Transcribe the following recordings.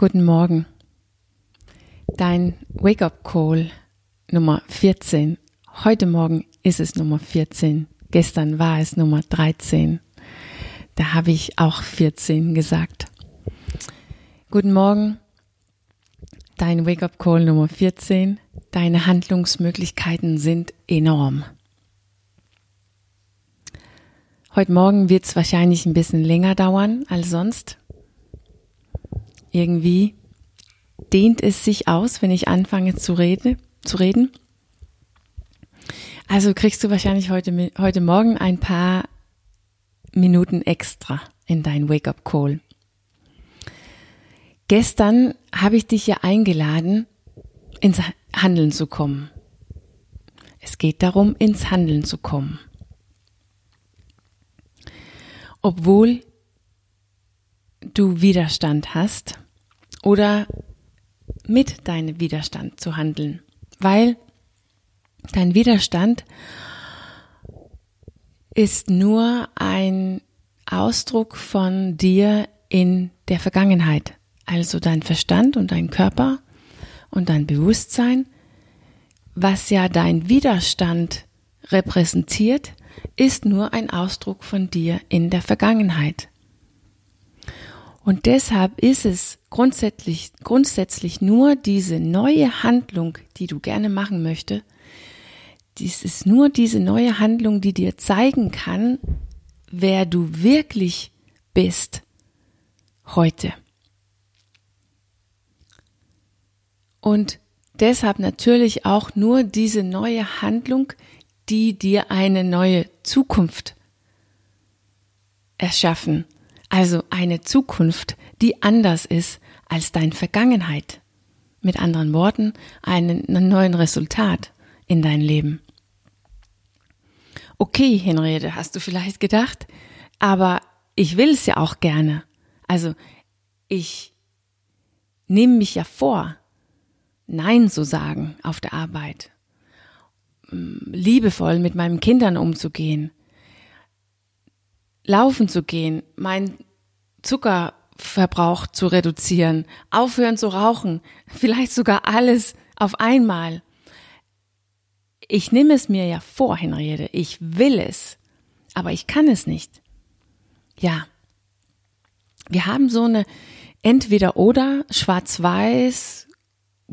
Guten Morgen. Dein Wake-up-Call Nummer 14. Heute Morgen ist es Nummer 14. Gestern war es Nummer 13. Da habe ich auch 14 gesagt. Guten Morgen. Dein Wake-up-Call Nummer 14. Deine Handlungsmöglichkeiten sind enorm. Heute Morgen wird es wahrscheinlich ein bisschen länger dauern als sonst irgendwie dehnt es sich aus, wenn ich anfange zu reden, zu reden. Also kriegst du wahrscheinlich heute, heute Morgen ein paar Minuten extra in dein Wake-up-Call. Gestern habe ich dich ja eingeladen, ins Handeln zu kommen. Es geht darum, ins Handeln zu kommen. Obwohl du Widerstand hast oder mit deinem Widerstand zu handeln, weil dein Widerstand ist nur ein Ausdruck von dir in der Vergangenheit. Also dein Verstand und dein Körper und dein Bewusstsein, was ja dein Widerstand repräsentiert, ist nur ein Ausdruck von dir in der Vergangenheit. Und deshalb ist es grundsätzlich, grundsätzlich nur diese neue Handlung, die du gerne machen möchtest. Dies ist nur diese neue Handlung, die dir zeigen kann, wer du wirklich bist heute. Und deshalb natürlich auch nur diese neue Handlung, die dir eine neue Zukunft erschaffen also eine Zukunft, die anders ist als dein Vergangenheit. Mit anderen Worten, einen, einen neuen Resultat in dein Leben. Okay, Henriette, hast du vielleicht gedacht, aber ich will es ja auch gerne. Also ich nehme mich ja vor, Nein zu sagen auf der Arbeit, liebevoll mit meinen Kindern umzugehen, laufen zu gehen, mein Zuckerverbrauch zu reduzieren, aufhören zu rauchen, vielleicht sogar alles auf einmal. Ich nehme es mir ja vor, Henriette, ich will es, aber ich kann es nicht. Ja, wir haben so eine entweder oder schwarz-weiß,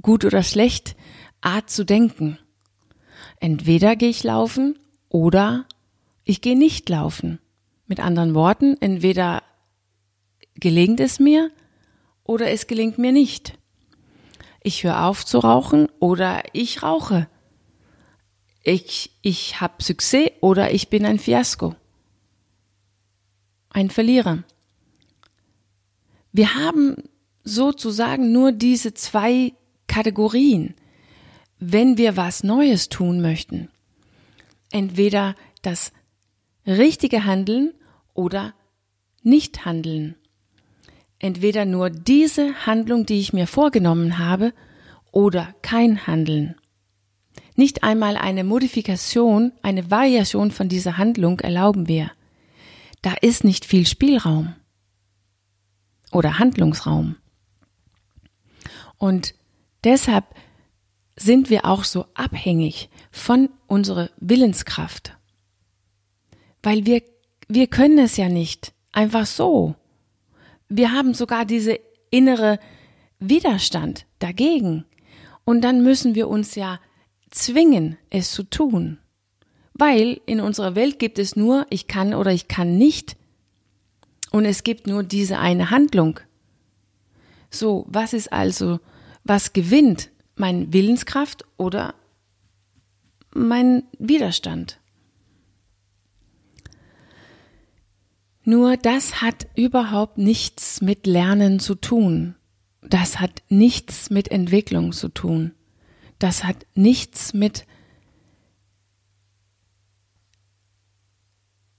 gut oder schlecht Art zu denken. Entweder gehe ich laufen oder ich gehe nicht laufen. Mit anderen Worten, entweder gelingt es mir oder es gelingt mir nicht. Ich höre auf zu rauchen oder ich rauche. Ich, ich habe Success oder ich bin ein Fiasko. Ein Verlierer. Wir haben sozusagen nur diese zwei Kategorien, wenn wir was Neues tun möchten. Entweder das richtige Handeln oder nicht handeln. Entweder nur diese Handlung, die ich mir vorgenommen habe, oder kein Handeln. Nicht einmal eine Modifikation, eine Variation von dieser Handlung erlauben wir. Da ist nicht viel Spielraum oder Handlungsraum. Und deshalb sind wir auch so abhängig von unserer Willenskraft. Weil wir wir können es ja nicht. Einfach so. Wir haben sogar diese innere Widerstand dagegen. Und dann müssen wir uns ja zwingen, es zu tun. Weil in unserer Welt gibt es nur, ich kann oder ich kann nicht. Und es gibt nur diese eine Handlung. So, was ist also, was gewinnt? Mein Willenskraft oder mein Widerstand? Nur das hat überhaupt nichts mit Lernen zu tun. Das hat nichts mit Entwicklung zu tun. Das hat nichts mit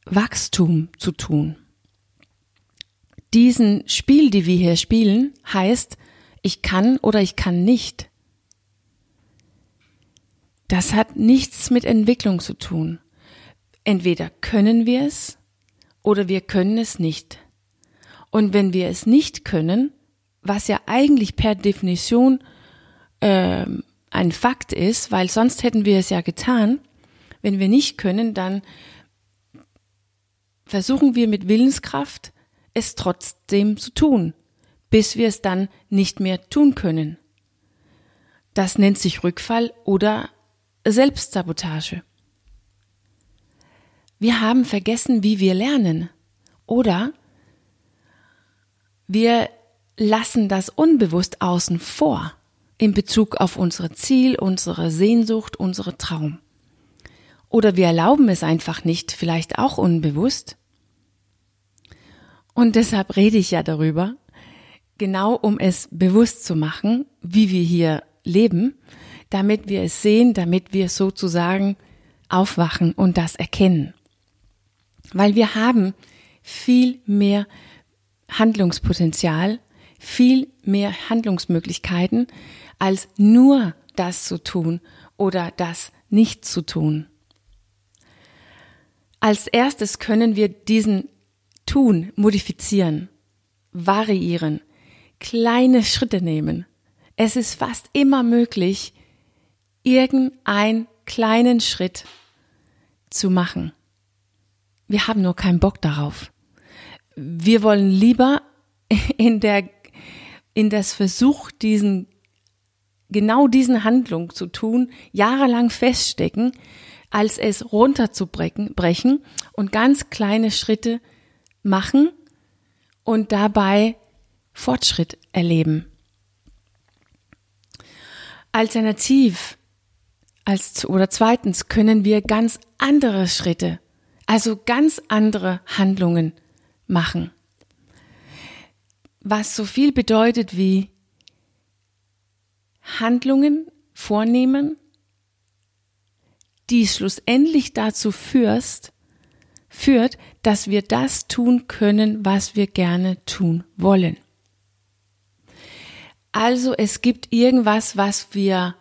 Wachstum zu tun. Diesen Spiel, die wir hier spielen, heißt, ich kann oder ich kann nicht. Das hat nichts mit Entwicklung zu tun. Entweder können wir es oder wir können es nicht. Und wenn wir es nicht können, was ja eigentlich per Definition äh, ein Fakt ist, weil sonst hätten wir es ja getan. Wenn wir nicht können, dann versuchen wir mit Willenskraft es trotzdem zu tun, bis wir es dann nicht mehr tun können. Das nennt sich Rückfall oder Selbstsabotage. Wir haben vergessen, wie wir lernen. Oder wir lassen das unbewusst außen vor in Bezug auf unser Ziel, unsere Sehnsucht, unsere Traum. Oder wir erlauben es einfach nicht, vielleicht auch unbewusst. Und deshalb rede ich ja darüber, genau um es bewusst zu machen, wie wir hier leben, damit wir es sehen, damit wir sozusagen aufwachen und das erkennen. Weil wir haben viel mehr Handlungspotenzial, viel mehr Handlungsmöglichkeiten, als nur das zu tun oder das nicht zu tun. Als erstes können wir diesen Tun modifizieren, variieren, kleine Schritte nehmen. Es ist fast immer möglich, irgendeinen kleinen Schritt zu machen. Wir haben nur keinen Bock darauf. Wir wollen lieber in der, in das Versuch, diesen, genau diesen Handlung zu tun, jahrelang feststecken, als es runterzubrechen und ganz kleine Schritte machen und dabei Fortschritt erleben. Alternativ als oder zweitens können wir ganz andere Schritte also ganz andere Handlungen machen. Was so viel bedeutet wie Handlungen vornehmen, die schlussendlich dazu führst, führt, dass wir das tun können, was wir gerne tun wollen. Also es gibt irgendwas, was wir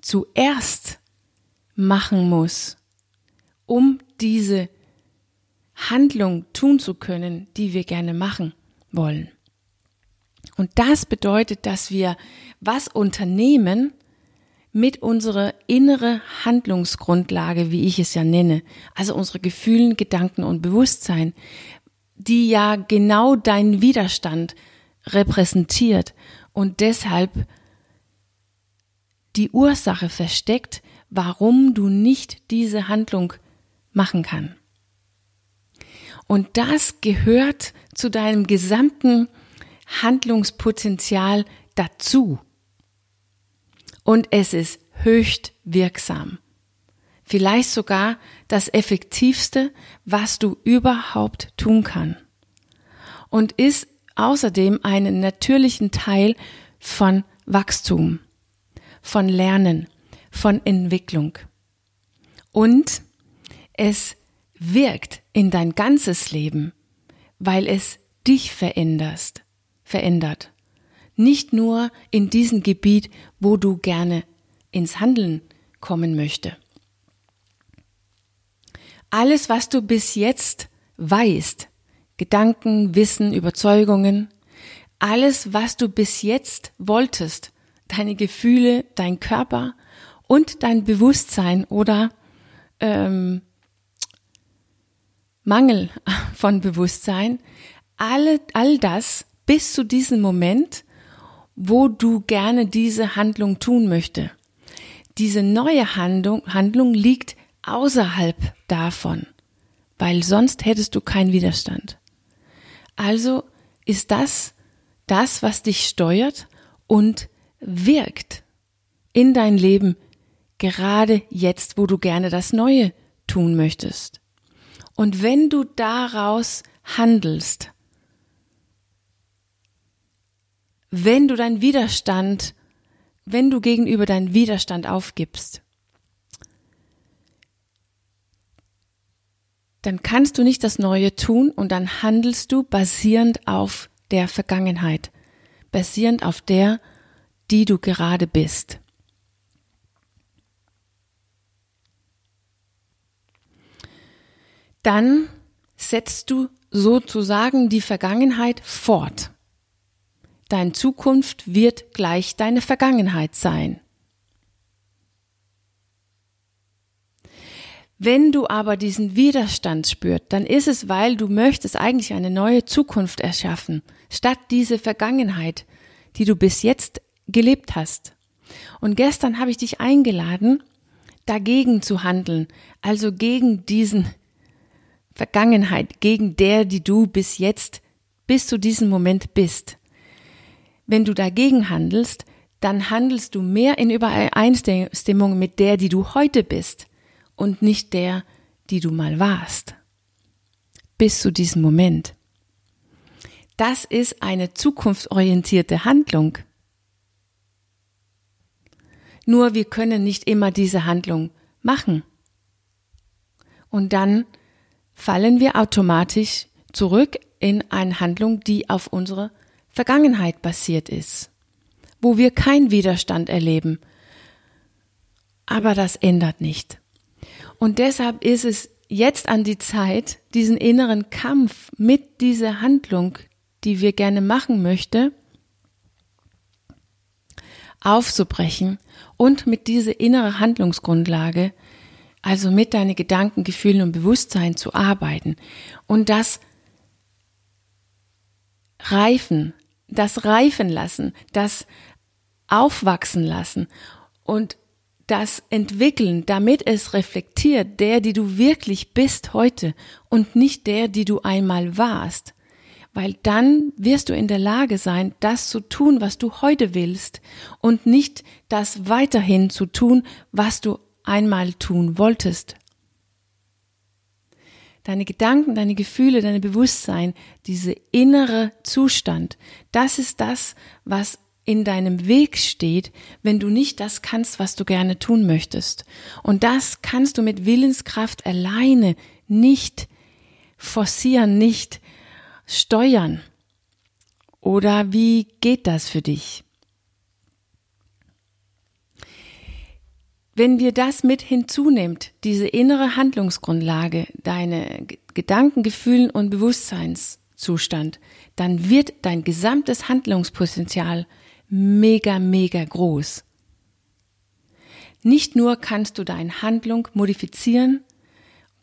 zuerst machen muss, um diese Handlung tun zu können, die wir gerne machen wollen. Und das bedeutet, dass wir was unternehmen mit unserer innere Handlungsgrundlage, wie ich es ja nenne, also unsere Gefühlen, Gedanken und Bewusstsein, die ja genau deinen Widerstand repräsentiert und deshalb die Ursache versteckt, warum du nicht diese Handlung machen kannst. Und das gehört zu deinem gesamten Handlungspotenzial dazu. Und es ist höchst wirksam. Vielleicht sogar das Effektivste, was du überhaupt tun kann. Und ist außerdem einen natürlichen Teil von Wachstum, von Lernen, von Entwicklung. Und es wirkt in dein ganzes Leben, weil es dich veränderst, verändert. Nicht nur in diesem Gebiet, wo du gerne ins Handeln kommen möchte. Alles, was du bis jetzt weißt, Gedanken, Wissen, Überzeugungen, alles, was du bis jetzt wolltest, deine Gefühle, dein Körper und dein Bewusstsein oder ähm, Mangel von Bewusstsein, alle, all das bis zu diesem Moment, wo du gerne diese Handlung tun möchte. Diese neue Handlung, Handlung liegt außerhalb davon, weil sonst hättest du keinen Widerstand. Also ist das das, was dich steuert und wirkt in dein Leben gerade jetzt, wo du gerne das Neue tun möchtest. Und wenn du daraus handelst, wenn du deinen Widerstand, wenn du gegenüber deinen Widerstand aufgibst, dann kannst du nicht das Neue tun und dann handelst du basierend auf der Vergangenheit, basierend auf der, die du gerade bist. Dann setzt du sozusagen die Vergangenheit fort. Deine Zukunft wird gleich deine Vergangenheit sein. Wenn du aber diesen Widerstand spürst, dann ist es, weil du möchtest eigentlich eine neue Zukunft erschaffen, statt diese Vergangenheit, die du bis jetzt gelebt hast. Und gestern habe ich dich eingeladen, dagegen zu handeln, also gegen diesen Vergangenheit, gegen der, die du bis jetzt, bis zu diesem Moment bist. Wenn du dagegen handelst, dann handelst du mehr in Übereinstimmung mit der, die du heute bist und nicht der, die du mal warst. Bis zu diesem Moment. Das ist eine zukunftsorientierte Handlung. Nur wir können nicht immer diese Handlung machen. Und dann fallen wir automatisch zurück in eine Handlung, die auf unsere Vergangenheit basiert ist, wo wir keinen Widerstand erleben. Aber das ändert nicht. Und deshalb ist es jetzt an die Zeit, diesen inneren Kampf mit dieser Handlung, die wir gerne machen möchte, aufzubrechen und mit dieser inneren Handlungsgrundlage, also mit deinen Gedanken, Gefühlen und Bewusstsein zu arbeiten und das reifen, das reifen lassen, das aufwachsen lassen und das entwickeln, damit es reflektiert, der, die du wirklich bist heute und nicht der, die du einmal warst. Weil dann wirst du in der Lage sein, das zu tun, was du heute willst und nicht das weiterhin zu tun, was du einmal tun wolltest. Deine Gedanken, deine Gefühle, deine Bewusstsein, diese innere Zustand, das ist das, was in deinem Weg steht, wenn du nicht das kannst, was du gerne tun möchtest. Und das kannst du mit Willenskraft alleine nicht forcieren, nicht steuern. Oder wie geht das für dich? Wenn wir das mit hinzunimmt, diese innere Handlungsgrundlage, deine Gedanken, Gefühlen und Bewusstseinszustand, dann wird dein gesamtes Handlungspotenzial mega, mega groß. Nicht nur kannst du deine Handlung modifizieren,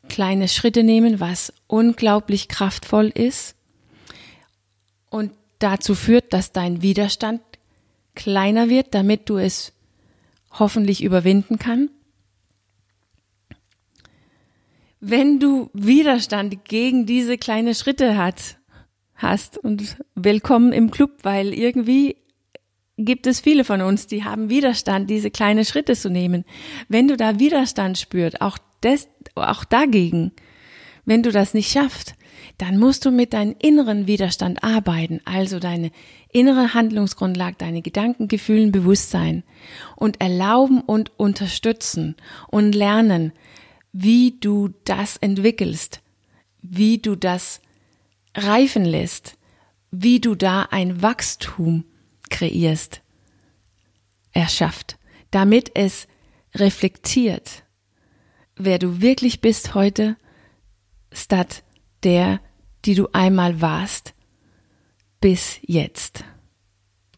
kleine Schritte nehmen, was unglaublich kraftvoll ist und dazu führt, dass dein Widerstand kleiner wird, damit du es hoffentlich überwinden kann. Wenn du Widerstand gegen diese kleinen Schritte hat, hast und willkommen im Club, weil irgendwie gibt es viele von uns, die haben Widerstand, diese kleinen Schritte zu nehmen. Wenn du da Widerstand spürst, auch, des, auch dagegen, wenn du das nicht schaffst, dann musst du mit deinem inneren Widerstand arbeiten, also deine innere Handlungsgrundlage, deine Gedanken, Gefühlen, Bewusstsein und erlauben und unterstützen und lernen, wie du das entwickelst, wie du das reifen lässt, wie du da ein Wachstum kreierst, erschafft, damit es reflektiert, wer du wirklich bist heute, statt der, die du einmal warst, bis jetzt.